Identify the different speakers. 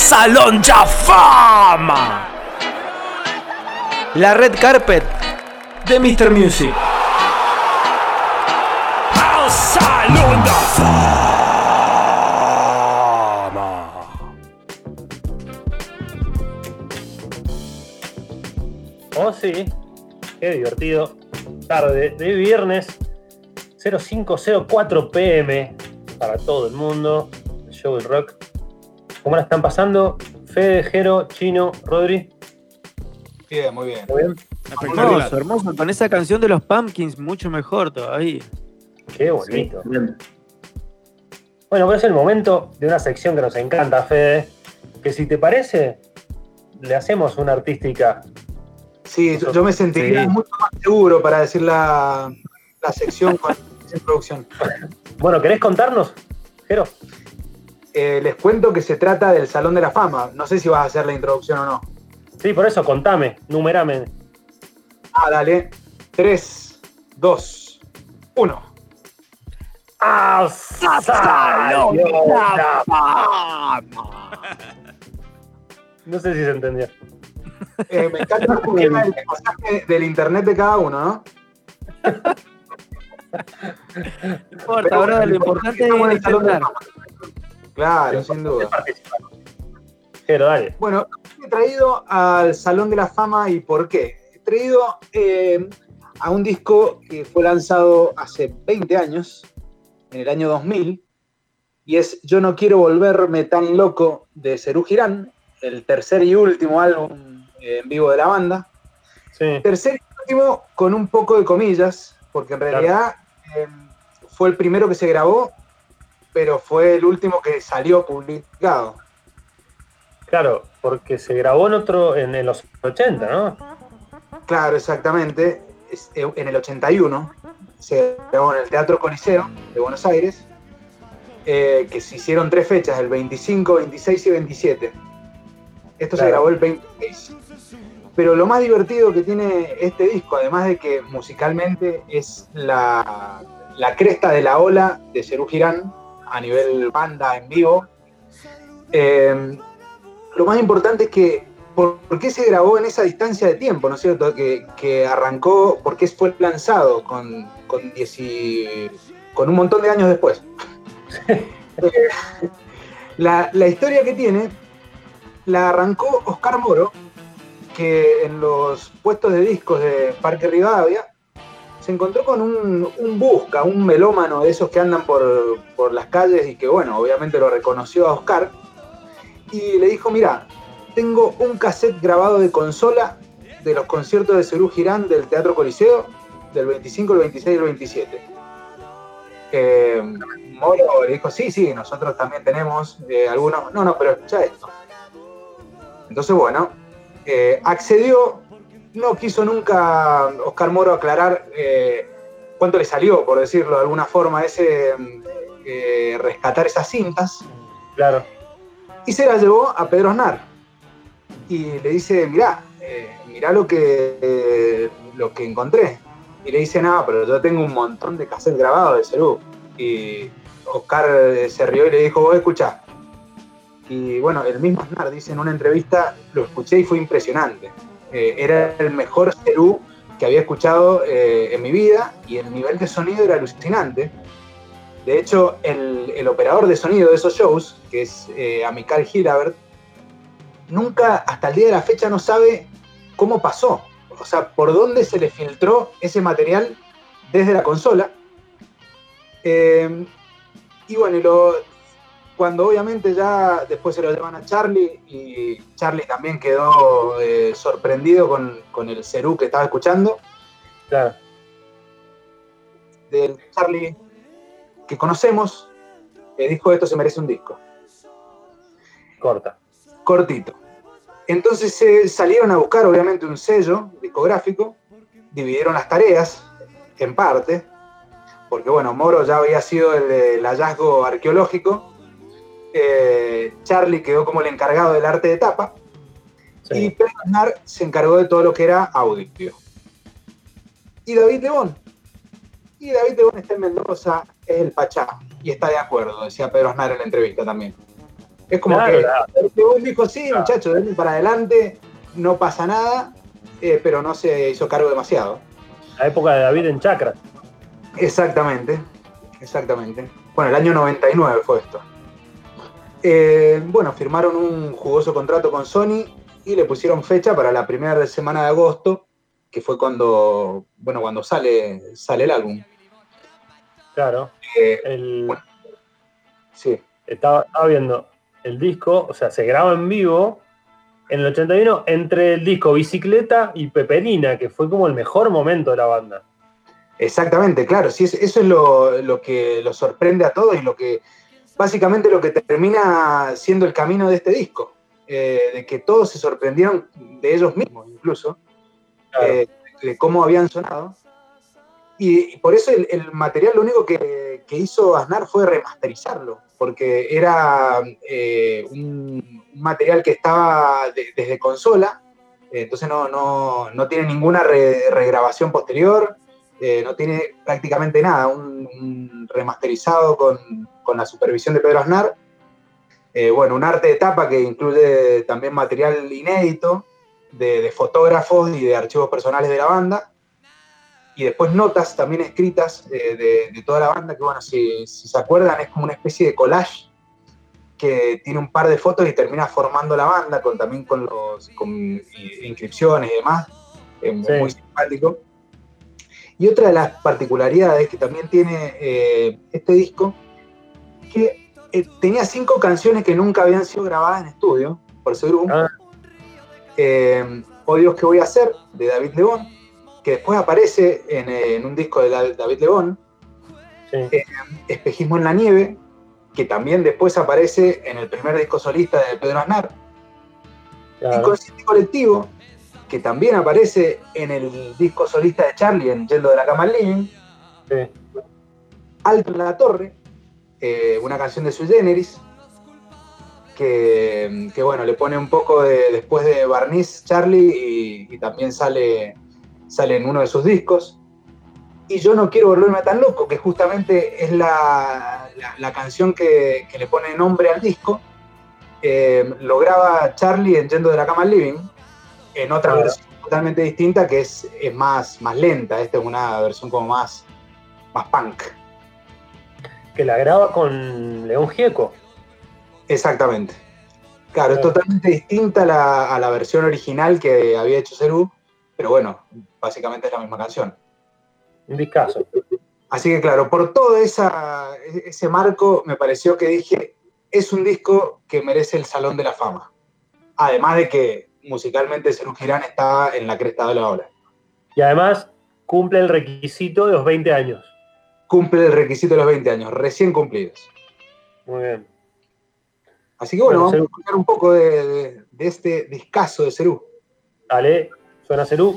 Speaker 1: Salón Ya Fama. La red carpet de Mr. Music. Al Salón Ya Fama.
Speaker 2: Oh, sí. Qué divertido. Tarde de viernes 0504 pm para todo el mundo. El show del rock. ¿Cómo la están pasando? Fede, Jero, Chino, Rodri.
Speaker 3: Bien, muy bien.
Speaker 2: ¿Muy bien?
Speaker 4: Hermoso, hermoso. Con esa canción de los Pumpkins, mucho mejor todavía.
Speaker 2: Qué bonito. Bueno, pues es el momento de una sección que nos encanta, Fede. Que si te parece, le hacemos una artística.
Speaker 3: Sí, yo, yo me sentiría
Speaker 4: Sí.
Speaker 3: mucho más seguro para decir la, la sección con esa introducción.
Speaker 2: Bueno, ¿querés contarnos, Jero?
Speaker 3: Eh, les cuento que se trata del Salón de la Fama. No sé si vas a hacer la introducción o no.
Speaker 2: Sí, por eso, contame, numerame.
Speaker 3: Ah, dale. 3, 2, 1.
Speaker 2: ¡Al Salón Ya No sé si se entendió.
Speaker 3: Eh, me encanta el pasaje del internet de cada uno, ¿no?
Speaker 4: No importa, bro, lo importante es
Speaker 3: el Salón de la. Fama. Claro, sin duda.
Speaker 2: Jero, dale.
Speaker 3: Bueno, he traído al Salón de la Fama y por qué. He traído eh, a un disco que fue lanzado hace 20 años, en el año 2000, y es Yo no quiero volverme tan loco de Serú Girán, el tercer y último álbum eh, en vivo de la banda.
Speaker 2: Sí.
Speaker 3: Tercer y último con un poco de comillas, porque en realidad eh, fue el primero que se grabó, pero fue el último que salió publicado.
Speaker 2: Claro, porque se grabó en otro, en, en los 80, ¿no?
Speaker 3: Claro, exactamente. Es- eh, En el 81 se grabó en el Teatro Coliseo de Buenos Aires, eh, que se hicieron tres fechas, el 25, 26 y 27. Esto se grabó el 26. Pero lo más divertido que tiene este disco, además de que musicalmente es la, la cresta de la ola de Serú Girán a nivel banda en vivo, eh, lo más importante es que por, por qué se grabó en esa distancia de tiempo, ¿no es cierto? Que, que arrancó, porque fue lanzado con, con, dieci- con un montón de años después. Eh, la, la historia que tiene la arrancó Oscar Moro, que en los puestos de discos de Parque Rivadavia encontró con un, un busca, un melómano de esos que andan por, por las calles y que, bueno, obviamente lo reconoció a Oscar y le dijo, mira, tengo un cassette grabado de consola de los conciertos de Cerú Girán del Teatro Coliseo del 25, el 26 y el 27. Eh, Moro le dijo, sí, sí, nosotros también tenemos eh, algunos, no, no, pero escucha esto. Entonces, bueno, eh, accedió, no quiso nunca Oscar Moro aclarar eh, cuánto le salió, por decirlo de alguna forma, ese eh, rescatar esas cintas
Speaker 2: Claro.
Speaker 3: y se la llevó a Pedro Aznar. Y le dice, mirá, eh, mirá lo que, eh, lo que encontré. Y le dice, no, pero yo tengo un montón de cassettes grabados de Cerú. Y Oscar eh, se rió y le dijo, vos escuchá. Y bueno, el mismo Aznar dice en una entrevista, lo escuché y fue impresionante. Eh, era el mejor Cerú que había escuchado eh, en mi vida y el nivel de sonido era alucinante. De hecho, el, operador de sonido de esos shows, que es eh, Amical Gilabert, nunca hasta el día de la fecha no sabe cómo pasó. O sea, por dónde se le filtró ese material desde la consola. Eh, y bueno, y lo- cuando obviamente ya después se lo llevan a Charlie y Charlie también quedó eh, sorprendido con, con el Cerú que estaba escuchando.
Speaker 2: Claro.
Speaker 3: Del Charlie que conocemos, le dijo esto se merece un disco.
Speaker 2: Corta.
Speaker 3: cortito. Entonces se salieron a buscar, obviamente, un sello discográfico, dividieron las tareas en parte, porque bueno, Moro ya había sido el, el hallazgo arqueológico, eh, Charlie quedó como el encargado del arte de tapa, y. Pedro Aznar se encargó de todo lo que era audio. Y David Lebón. Y David Lebón está en Mendoza, es el Pachá, y está de acuerdo, decía Pedro Aznar en la entrevista también. Es como
Speaker 2: Claro,
Speaker 3: que
Speaker 2: claro.
Speaker 3: un dijo, sí, muchachos, denle para adelante, no pasa nada, eh, pero no se hizo cargo demasiado.
Speaker 2: La época de David en Chakra.
Speaker 3: Exactamente, exactamente. Bueno, el año 99 fue esto. Eh, bueno, firmaron un jugoso contrato con Sony y le pusieron fecha para la primera semana de agosto, que fue cuando, bueno, cuando sale, sale el álbum.
Speaker 2: Claro.
Speaker 3: Eh,
Speaker 2: El,
Speaker 3: Bueno. sí,
Speaker 2: estaba, estaba viendo el disco, o sea, se graba en vivo en el 81 entre el disco Bicicleta y Peperina, que fue como el mejor momento de la banda.
Speaker 3: exactamente, claro. Sí, es- eso es lo, lo que lo sorprende a todos y lo que, básicamente lo que termina siendo el camino de este disco. Eh, de que todos se sorprendieron de ellos mismos, incluso.
Speaker 2: Claro.
Speaker 3: eh, de cómo habían sonado. Y, y por eso el, el material lo único que, que hizo Aznar fue remasterizarlo, porque era eh, un, un material que estaba de- desde consola, entonces no, no, no tiene ninguna re- regrabación posterior, eh, no tiene prácticamente nada, un, un remasterizado con, con la supervisión de Pedro Aznar. Eh, bueno, un arte de tapa que incluye también material inédito, de, de fotógrafos y de archivos personales de la banda. Y después notas también escritas eh, de, de toda la banda, que bueno, si, si se acuerdan, es como una especie de collage que tiene un par de fotos y termina formando la banda, con, también con, los, con inscripciones y demás.
Speaker 2: Sí.
Speaker 3: Muy simpático. Y otra de las particularidades que también tiene eh, este disco, que eh, tenía cinco canciones que nunca habían sido grabadas en estudio por ese grupo.
Speaker 2: Ah.
Speaker 3: Eh, Oh Dios, ¿qué voy a hacer? de David Lebón, que después aparece en, en un disco de David
Speaker 2: Sí.
Speaker 3: Eh, Espejismo en la Nieve, que también después aparece en el primer disco solista de Pedro Aznar,
Speaker 2: claro.
Speaker 3: Inconsciente Colectivo, que también aparece en el disco solista de Charlie, en Yendo de la Cama al Living,
Speaker 2: Sí.
Speaker 3: Alto en la Torre, eh, una canción de Sui Generis, que, que, bueno, le pone un poco de, después de barniz Charlie y, y también sale, sale en uno de sus discos. Y yo no quiero volverme tan loco, que justamente es la, la- la canción que, que le pone nombre al disco. Eh, lo graba Charlie en Yendo de la Cama al Living, en otra
Speaker 2: Claro.
Speaker 3: versión totalmente distinta que es, es más, más lenta. Esta es una versión como más, más punk.
Speaker 2: Que la graba con León Gieco.
Speaker 3: Exactamente. Claro, es totalmente distinta a la, a la versión original que había hecho Cerú, pero bueno, básicamente es la misma canción.
Speaker 2: Un discazo.
Speaker 3: Así que claro, por todo esa, ese marco me pareció que dije, es un disco que merece el Salón de la Fama. Además de que musicalmente Cerú Girán está en la cresta de la ola.
Speaker 2: Y además cumple el requisito de los 20 años.
Speaker 3: Cumple el requisito de los 20 años, recién cumplidos.
Speaker 2: Muy bien.
Speaker 3: Así que bueno,
Speaker 2: Bueno,
Speaker 3: vamos a escuchar un poco de, de- de este discazo de Cerú.
Speaker 2: Dale, suena Cerú.